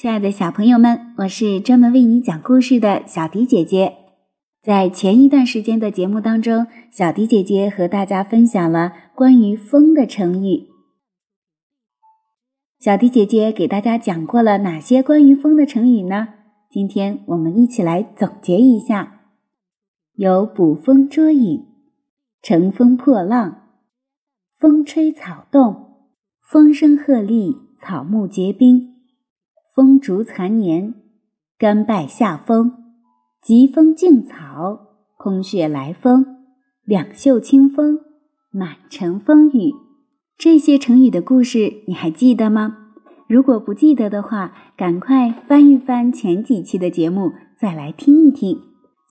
亲爱的小朋友们，我是专门为你讲故事的小迪姐姐。在前一段时间的节目当中，小迪姐姐和大家分享了关于风的成语。小迪姐姐给大家讲过了哪些关于风的成语呢？今天我们一起来总结一下：有捕风捉影、乘风破浪、风吹草动、风声鹤唳、草木皆兵。风烛残年，甘拜下风；疾风劲草，空穴来风；两袖清风，满城风雨。这些成语的故事你还记得吗？如果不记得的话，赶快翻一翻前几期的节目，再来听一听。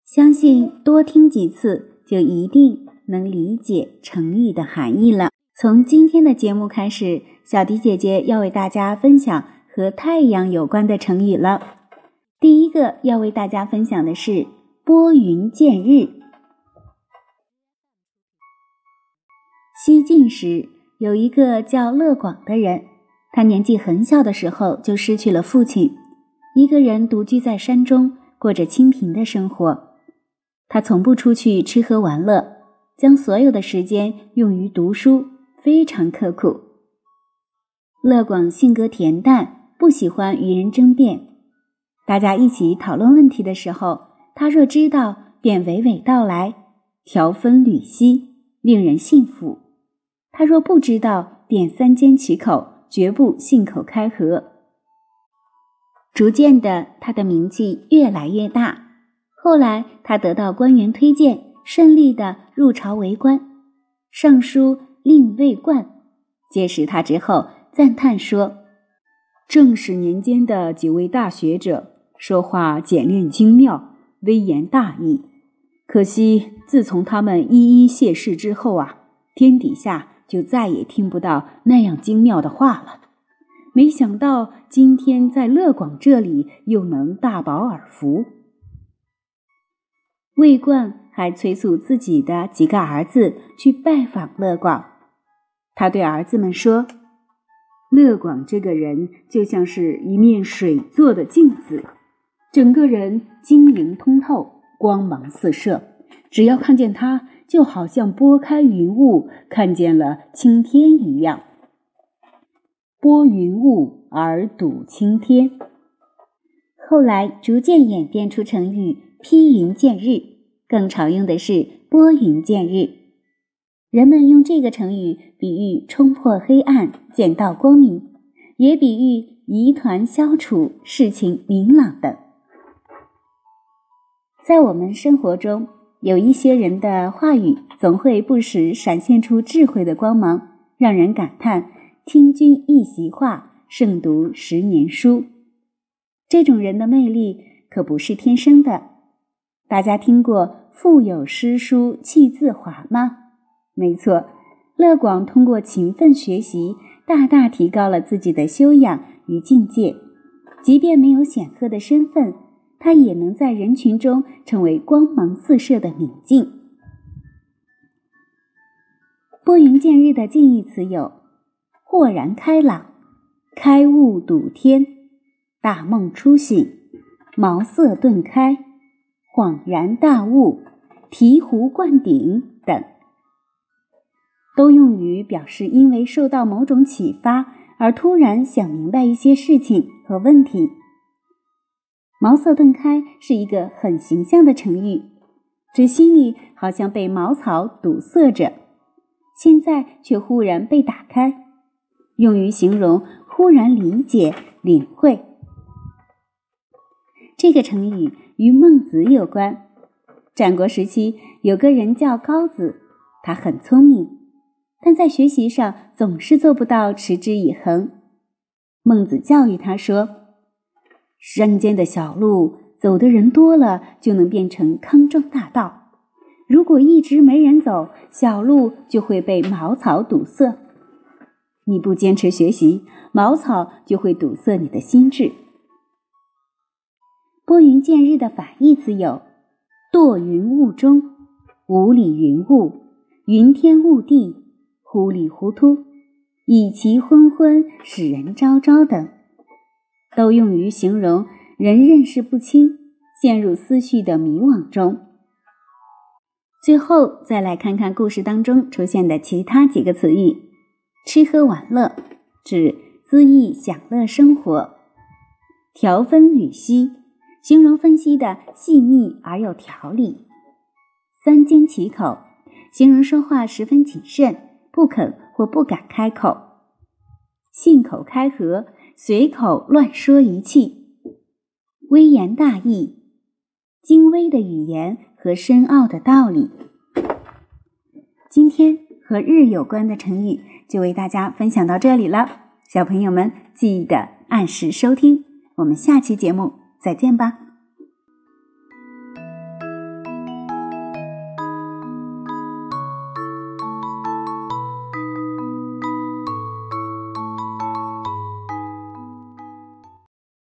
相信多听几次，就一定能理解成语的含义了。从今天的节目开始，小迪姐姐要为大家分享。和太阳有关的成语了。第一个要为大家分享的是“拨云见日”。西晋时有一个叫乐广的人，他年纪很小的时候就失去了父亲，一个人独居在山中，过着清贫的生活。他从不出去吃喝玩乐，将所有的时间用于读书，非常刻苦。乐广性格恬淡。不喜欢与人争辩，大家一起讨论问题的时候，他若知道便娓娓道来，条分缕析，令人信服；他若不知道便三缄其口，绝不信口开河。逐渐的，他的名气越来越大。后来，他得到官员推荐，顺利的入朝为官。尚书令尉冠结识他之后，赞叹说。正史年间的几位大学者说话简练精妙，微言大义。可惜自从他们一一谢世之后啊，天底下就再也听不到那样精妙的话了。没想到今天在乐广这里又能大饱耳福。魏冠还催促自己的几个儿子去拜访乐广，他对儿子们说。乐广这个人就像是一面水做的镜子，整个人晶莹通透，光芒四射。只要看见他，就好像拨开云雾，看见了青天一样。拨云雾而睹青天，后来逐渐演变出成语“披云见日”，更常用的是“拨云见日”。人们用这个成语比喻冲破黑暗，见到光明，也比喻疑团消除，事情明朗等。在我们生活中，有一些人的话语总会不时闪现出智慧的光芒，让人感叹“听君一席话，胜读十年书”。这种人的魅力可不是天生的。大家听过“腹有诗书气自华”吗？没错，乐广通过勤奋学习，大大提高了自己的修养与境界。即便没有显赫的身份，他也能在人群中成为光芒四射的明镜。拨云见日的近义词有：豁然开朗、开悟睹天、大梦初醒、茅塞顿开、恍然大悟、醍醐灌顶等。都用于表示因为受到某种启发而突然想明白一些事情和问题。茅塞顿开是一个很形象的成语，指心里好像被茅草堵塞着，现在却忽然被打开，用于形容忽然理解、领会。这个成语与孟子有关。战国时期有个人叫高子，他很聪明。但在学习上总是做不到持之以恒。孟子教育他说：“山间的小路，走的人多了，就能变成康庄大道；如果一直没人走，小路就会被茅草堵塞。你不坚持学习，茅草就会堵塞你的心智。”拨云见日的反义词有：堕云雾中、雾里云雾、云天雾地。糊里糊涂，以其昏昏，使人昭昭等。都用于形容人认识不清、陷入思绪的迷惘中。最后，再来看看故事当中出现的其他几个词语：吃喝玩乐，指恣意享乐生活；条分缕析，形容分析的细密而有条理；三缄其口，形容说话十分谨慎，不肯或不敢开口；信口开河，随口乱说一气；微言大义，精微的语言。和深奥的道理。今天和日有关的成语就为大家分享到这里了，小朋友们记得按时收听，我们下期节目再见吧。